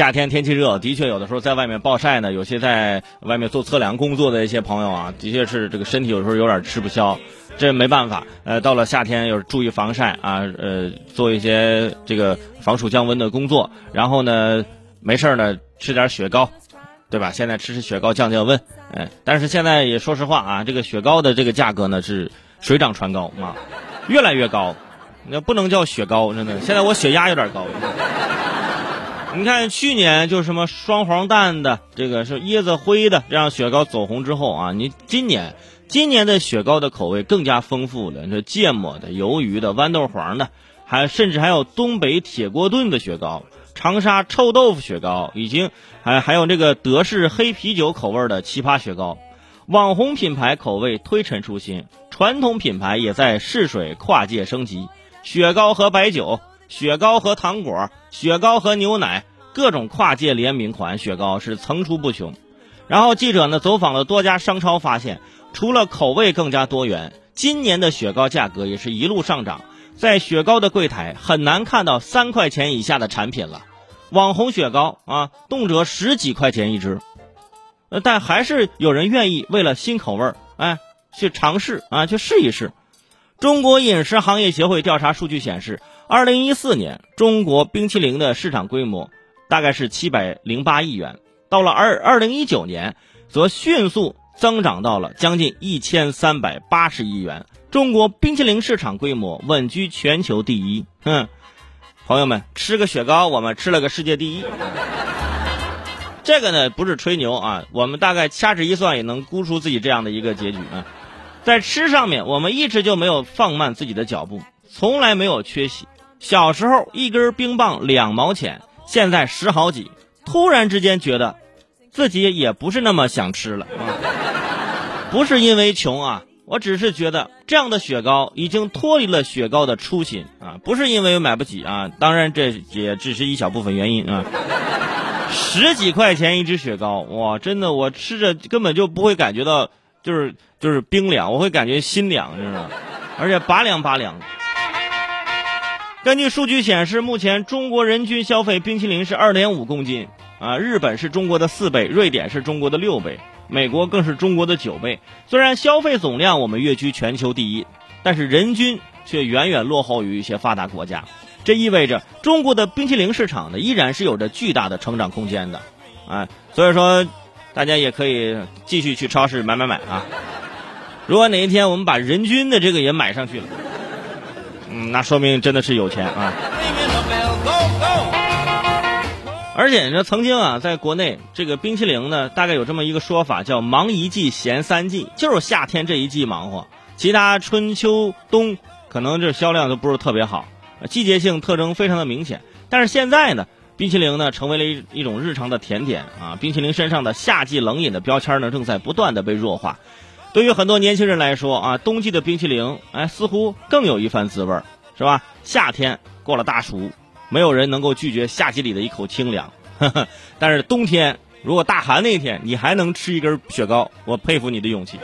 夏天天气热，的确有的时候在外面暴晒呢。有些在外面做测量工作的一些朋友啊，的确是这个身体有时候有点吃不消，这没办法。呃，到了夏天要注意防晒啊，呃，做一些这个防暑降温的工作。然后呢，没事呢，吃点雪糕，对吧？现在吃吃雪糕降降温。哎，但是现在也说实话啊，这个雪糕的这个价格呢是水涨船高啊，越来越高。那不能叫雪糕，真的。现在我血压有点高。你看去年就什么双黄蛋的，这个是椰子灰的，这样雪糕走红之后啊，你今年今年的雪糕的口味更加丰富了，这芥末的、鱿鱼的、豌豆黄的，还甚至还有东北铁锅炖的雪糕、长沙臭豆腐雪糕，已经还还有这个德式黑啤酒口味的奇葩雪糕，网红品牌口味推陈出新，传统品牌也在试水跨界升级，雪糕和白酒。雪糕和糖果，雪糕和牛奶，各种跨界联名款雪糕是层出不穷。然后记者呢走访了多家商超，发现除了口味更加多元，今年的雪糕价格也是一路上涨。在雪糕的柜台很难看到三块钱以下的产品了，网红雪糕啊，动辄十几块钱一只。呃，但还是有人愿意为了新口味，哎，去尝试啊，去试一试。中国饮食行业协会调查数据显示。二零一四年，中国冰淇淋的市场规模大概是七百零八亿元，到了二二零一九年，则迅速增长到了将近一千三百八十亿元。中国冰淇淋市场规模稳居全球第一。哼，朋友们，吃个雪糕，我们吃了个世界第一。这个呢，不是吹牛啊，我们大概掐指一算，也能估出自己这样的一个结局啊。在吃上面，我们一直就没有放慢自己的脚步，从来没有缺席。小时候一根冰棒两毛钱，现在十好几。突然之间觉得，自己也不是那么想吃了。不是因为穷啊，我只是觉得这样的雪糕已经脱离了雪糕的初心啊。不是因为买不起啊，当然这也只是一小部分原因啊。十几块钱一只雪糕，哇，真的我吃着根本就不会感觉到，就是就是冰凉，我会感觉心凉，知道吗？而且拔凉拔凉。根据数据显示，目前中国人均消费冰淇淋是二点五公斤啊，日本是中国的四倍，瑞典是中国的六倍，美国更是中国的九倍。虽然消费总量我们跃居全球第一，但是人均却远远落后于一些发达国家。这意味着中国的冰淇淋市场呢，依然是有着巨大的成长空间的，啊，所以说大家也可以继续去超市买买买啊。如果哪一天我们把人均的这个也买上去了。嗯，那说明真的是有钱啊！而且呢，曾经啊，在国内这个冰淇淋呢，大概有这么一个说法，叫“忙一季，闲三季”，就是夏天这一季忙活，其他春秋冬可能这销量都不是特别好，季节性特征非常的明显。但是现在呢，冰淇淋呢成为了一一种日常的甜点啊，冰淇淋身上的夏季冷饮的标签呢，正在不断的被弱化。对于很多年轻人来说啊，冬季的冰淇淋，哎，似乎更有一番滋味儿是吧？夏天过了大暑，没有人能够拒绝夏季里的一口清凉。但是冬天，如果大寒那天，你还能吃一根雪糕，我佩服你的勇气。